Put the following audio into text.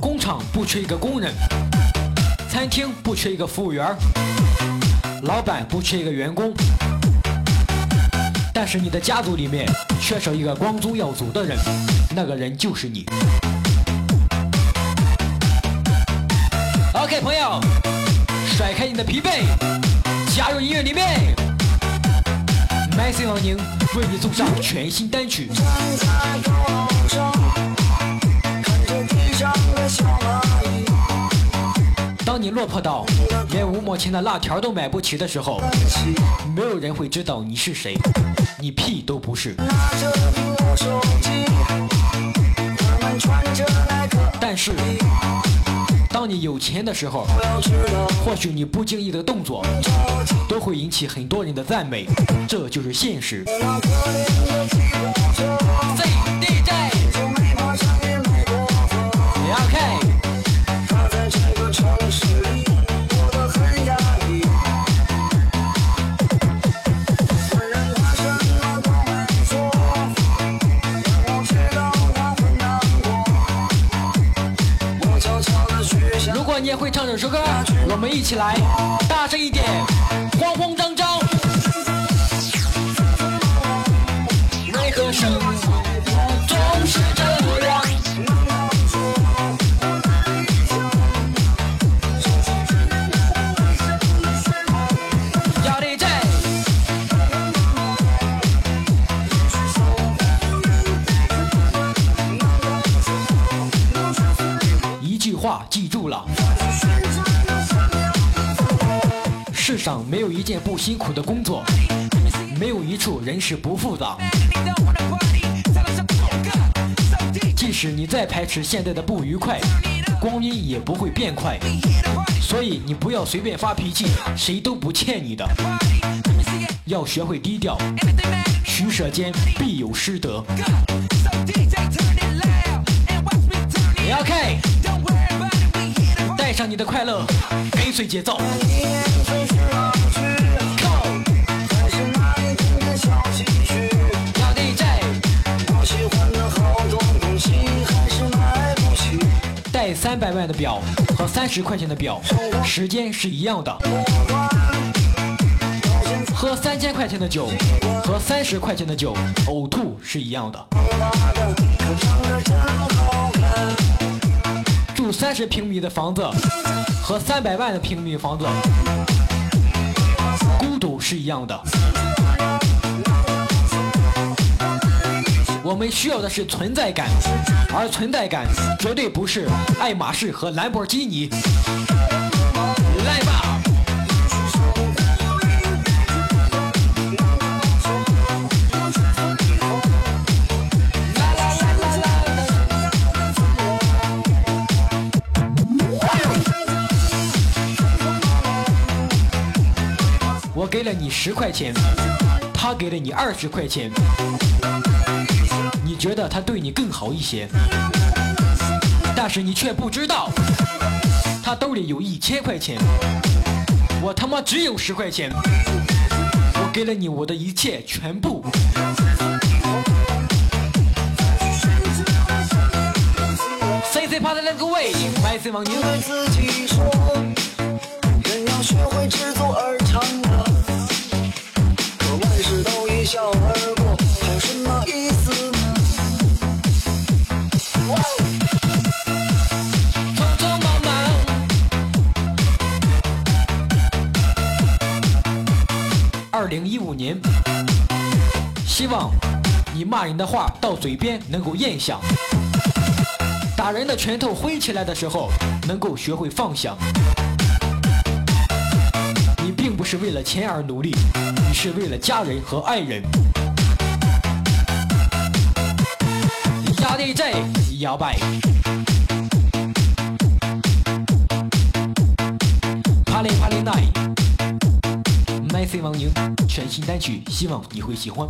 工厂不缺一个工人，餐厅不缺一个服务员，老板不缺一个员工，但是你的家族里面缺少一个光宗耀祖的人，那个人就是你。OK，朋友，甩开你的疲惫，加入音乐里面。MC 王宁为你送上全新单曲。当你落魄到连五毛钱的辣条都买不起的时候，没有人会知道你是谁，你屁都不是。拿着苹果手机，有钱的时候，或许你不经意的动作。都会引起很多人的赞美，这就是现实。歌，我们一起来，大声一点，慌慌张张。为何生活总是这样？要 DJ。一句话记住了。世上没有一件不辛苦的工作，没有一处人事不复杂。即使你再排斥现在的不愉快，光阴也不会变快。所以你不要随便发脾气，谁都不欠你的。要学会低调，取舍间必有失德。OK，你的快乐，跟随节奏。你最需要去，还是那一点点小积蓄？要 DJ，我喜欢的好多东西还是买不起。带三百万的表和三十块钱的表，时间是一样的。喝三千块钱的酒和三十块钱的酒，呕吐是一样的。三十平米的房子和三百万的平米房子，孤独是一样的。我们需要的是存在感，而存在感绝对不是爱马仕和兰博基尼。来吧！给了你十块钱，他给了你二十块钱，你觉得他对你更好一些，但是你却不知道，他兜里有一千块钱，我他妈只有十块钱，我给了你我的一切全部。C C 趴的那个位，麦 C 王宁。笑而过，还有什么意思呢？匆匆忙忙。二零一五年，希望你骂人的话到嘴边能够咽下，打人的拳头挥起来的时候能够学会放下。并不是为了钱而努力，你是为了家人和爱人。压力在摇摆。帕雷帕雷奈，，MC 王宁全新单曲，希望你会喜欢。